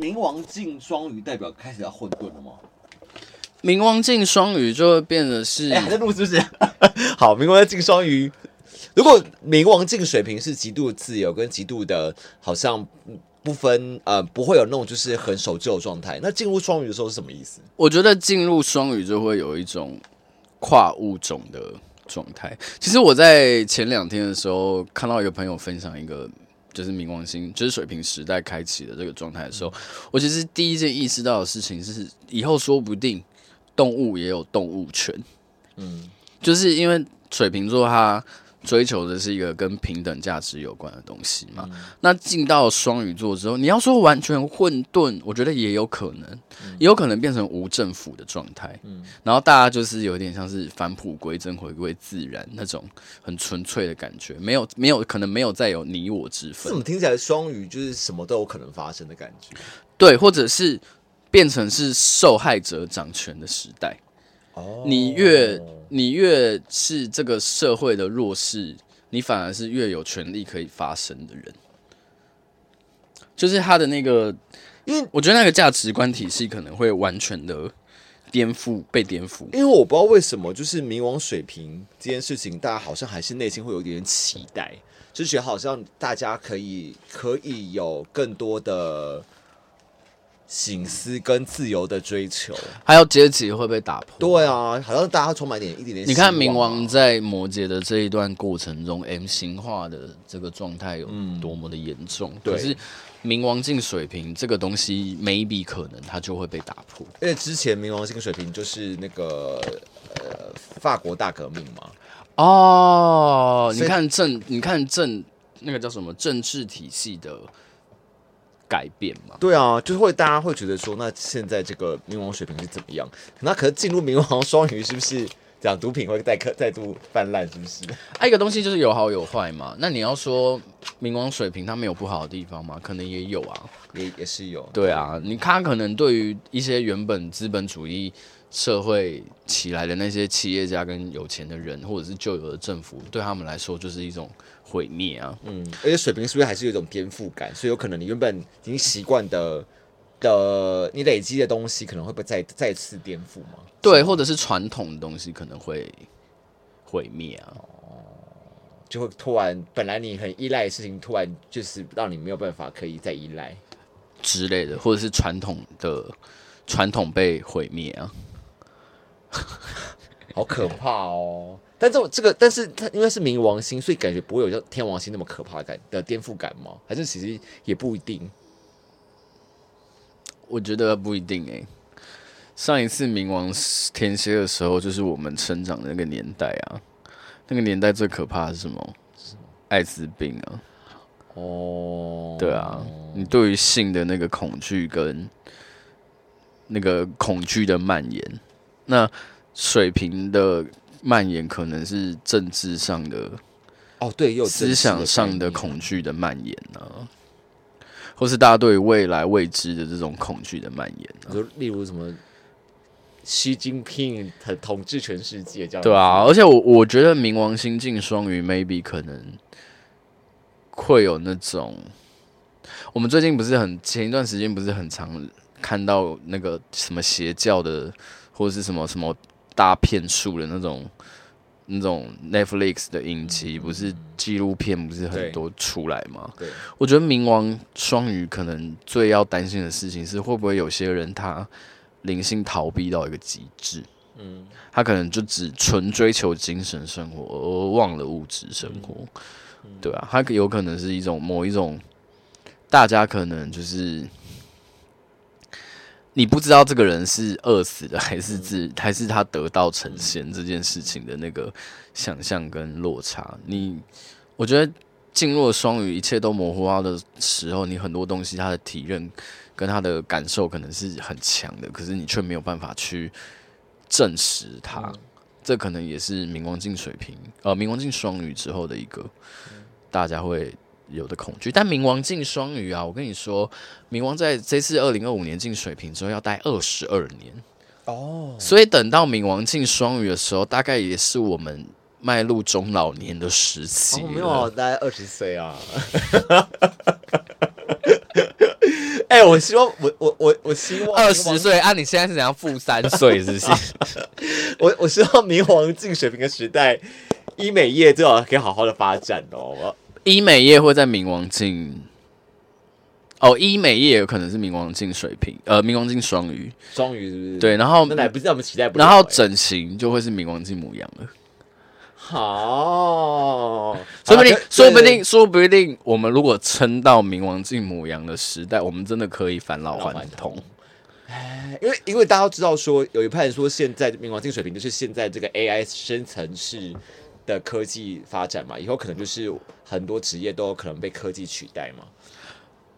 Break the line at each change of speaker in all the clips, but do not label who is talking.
冥王镜双鱼代表开始要混沌了吗？
冥王镜双鱼就会变得是，
哎、欸，还在录是不是？好，冥王在进双鱼。如果冥王镜水平是极度自由跟极度的，好像不分呃，不会有那种就是很守旧的状态。那进入双鱼的时候是什么意思？
我觉得进入双鱼就会有一种跨物种的状态。其实我在前两天的时候看到一个朋友分享一个，就是冥王星就是水瓶时代开启的这个状态的时候，我其实第一件意识到的事情是，以后说不定动物也有动物权。嗯，就是因为水瓶座它。追求的是一个跟平等价值有关的东西嘛？嗯、那进到双鱼座之后，你要说完全混沌，我觉得也有可能，嗯、也有可能变成无政府的状态。嗯，然后大家就是有点像是返璞归真，回归自然那种很纯粹的感觉，没有没有可能没有再有你我之分。
怎么听起来双鱼就是什么都有可能发生的感觉？
对，或者是变成是受害者掌权的时代。哦，你越你越是这个社会的弱势，你反而是越有权利可以发声的人。就是他的那个，因为我觉得那个价值观体系可能会完全的颠覆，被颠覆。
因为我不知道为什么，就是冥王水平这件事情，大家好像还是内心会有一点期待，就觉得好像大家可以可以有更多的。省思跟自由的追求，
还有阶级会被打破。
对啊，好像大家充满点一点点、啊。
你看冥王在摩羯的这一段过程中，M 型化的这个状态有多么的严重。嗯、可是冥王进水瓶这个东西，maybe 可能它就会被打破。
因为之前冥王进水平就是那个呃法国大革命嘛。
哦，你看政，你看政，那个叫什么政治体系的。改变嘛？
对啊，就是会大家会觉得说，那现在这个冥王水平是怎么样？那可是进入冥王双鱼，是不是讲毒品会再克再度泛滥？是不是？
还、啊、一个东西就是有好有坏嘛。那你要说冥王水平它没有不好的地方吗？可能也有啊，
也也是有。
对啊，你看可能对于一些原本资本主义社会起来的那些企业家跟有钱的人，或者是旧有的政府，对他们来说就是一种。毁灭啊！
嗯，而且水平是不是还是有一种颠覆感？所以有可能你原本已经习惯的的你累积的东西，可能会不再再次颠覆吗？
对，或者是传统的东西可能会毁灭啊！哦，
就会突然本来你很依赖的事情，突然就是让你没有办法可以再依赖
之类的，或者是传统的传统被毁灭啊！
好可怕哦！但这这个，但是它因为是冥王星，所以感觉不会有像天王星那么可怕的感的颠覆感吗？还是其实也不一定？
我觉得不一定诶。上一次冥王天蝎的时候，就是我们成长的那个年代啊。那个年代最可怕的是什么？艾滋病啊！哦，对啊，你对于性的那个恐惧跟那个恐惧的蔓延，那水平的。蔓延可能是政治上的
哦，对，有
思想上的恐惧的蔓延呢、啊，或是大家对未来未知的这种恐惧的蔓延、啊？
就例如什么，习近平他统治全世界这样，
对啊，而且我我觉得冥王星进双鱼，maybe 可能会有那种，我们最近不是很前一段时间不是很常看到那个什么邪教的，或者是什么什么。大骗术的那种、那种 Netflix 的影集，不是纪录片，不是很多出来吗？对，我觉得冥王双鱼可能最要担心的事情是，会不会有些人他灵性逃避到一个极致？嗯，他可能就只纯追求精神生活，而忘了物质生活，对啊，他有可能是一种某一种，大家可能就是。你不知道这个人是饿死的，还是自，还是他得道成仙这件事情的那个想象跟落差。你，我觉得进入了双鱼，一切都模糊化的时候，你很多东西他的体认跟他的感受可能是很强的，可是你却没有办法去证实它。这可能也是冥王镜水平，呃，冥王镜双鱼之后的一个大家会。有的恐惧，但冥王进双鱼啊，我跟你说，冥王在这次二零二五年进水瓶之后要待二十二年哦，所以等到冥王进双鱼的时候，大概也是我们迈入中老年的时期。
哦，没有，待二十岁啊。哎、欸，我希望我我我我希望
二十岁啊，你现在是怎样负三岁？是不是？
我我希望冥王进水平的时代，医美业最好可以好好的发展哦。
医美业会在冥王镜。哦，医美业有可能是冥王镜水平，呃，冥王镜双鱼，
双鱼是不是？
对，然
后不是我们期待不，
然后整形就会是冥王镜母羊了。
好，
说不定，说不定，说不定，我们如果撑到冥王镜母羊的时代，我们真的可以返老还童。
哎，因为因为大家都知道说，有一派人说，现在冥王镜水平就是现在这个 AI 深层式的科技发展嘛，以后可能就是很多职业都有可能被科技取代嘛。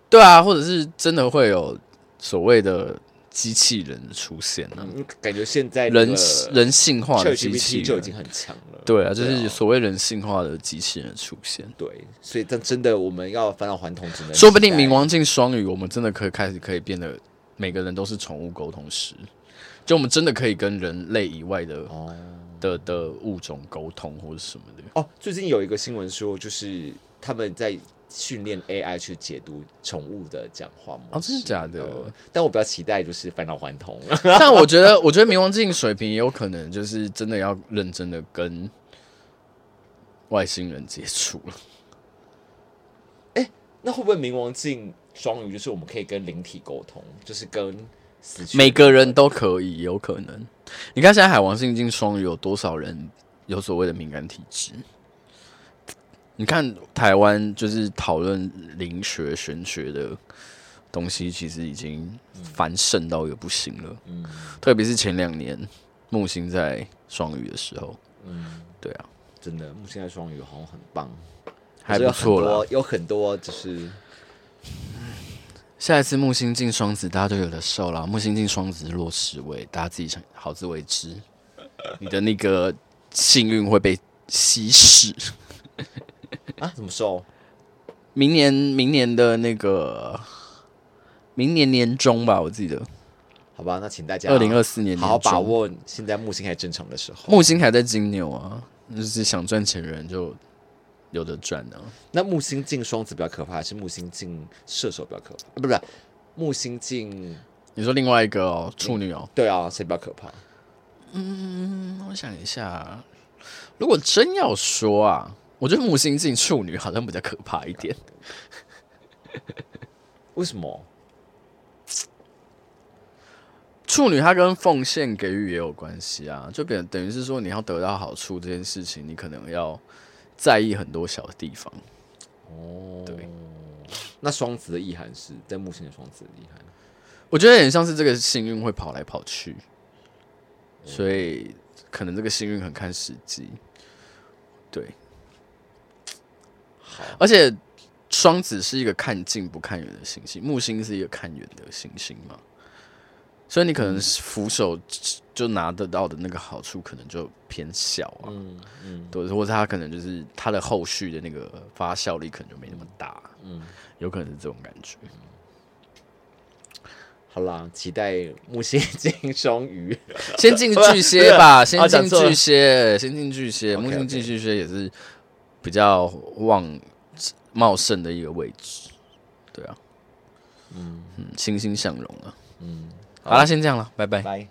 对啊，或者是真的会有所谓的机器人出现呢、啊
嗯？感觉现在
人人性化的机器人
就已经很强了。
对啊，就是所谓人性化的机器人出现。
对，所以但真的我们要返老还童，只能
说不定冥王镜双鱼，我们真的可以开始可以变得每个人都是宠物沟通师，就我们真的可以跟人类以外的、哦、的的物种沟通或者什么的。
哦，最近有一个新闻说，就是他们在。训练 AI 去解读宠物的讲话吗？
哦，真的假的？
但我比较期待就是返老还童。
但我觉得，我觉得冥王镜水平也有可能就是真的要认真的跟外星人接触了。
那会不会冥王镜双鱼就是我们可以跟灵体沟通，就是跟
每个人都可以，有可能。你看现在海王星进双鱼有多少人有所谓的敏感体质？你看台湾就是讨论灵学玄学的东西，其实已经繁盛到一个不行了。嗯，特别是前两年木星在双鱼的时候，嗯，对啊，
真的木星在双鱼好像很棒，
还不错了。
有很多就是
下一次木星进双子，大家都有的受了。木星进双子落十位，大家自己想好自为之。你的那个幸运会被稀释。
啊？怎么受？
明年，明年的那个，明年年中吧，我记得。
好吧，那请大家
二零二四年，
好好把握现在木星还正常的时候。
木星还在金牛啊，就是想赚钱的人就有的赚呢、啊。
那木星进双子比较可怕，还是木星进射手比较可怕？不是，不是，木星进，
你说另外一个哦，处女哦？
对啊，谁比较可怕？
嗯，我想一下，如果真要说啊。我觉得木星进处女好像比较可怕一点，
为什么？
处女它跟奉献给予也有关系啊，就等等于是说你要得到好处这件事情，你可能要在意很多小的地方。
哦，对。那双子的意涵是在木星的双子的意涵，
我觉得很像是这个幸运会跑来跑去，所以可能这个幸运很看时机，对。而且双子是一个看近不看远的行星，木星是一个看远的行星嘛，所以你可能扶手就拿得到的那个好处可能就偏小啊，嗯嗯，对，或者他可能就是他的后续的那个发酵力可能就没那么大，嗯，有可能是这种感觉。
好啦，期待木星进双鱼，
先进巨蟹吧，先进巨蟹，先进巨蟹，木星进巨蟹也是。比较旺茂盛的一个位置，对啊，嗯。嗯，欣欣向荣啊，嗯，好了，先这样了，拜拜。拜。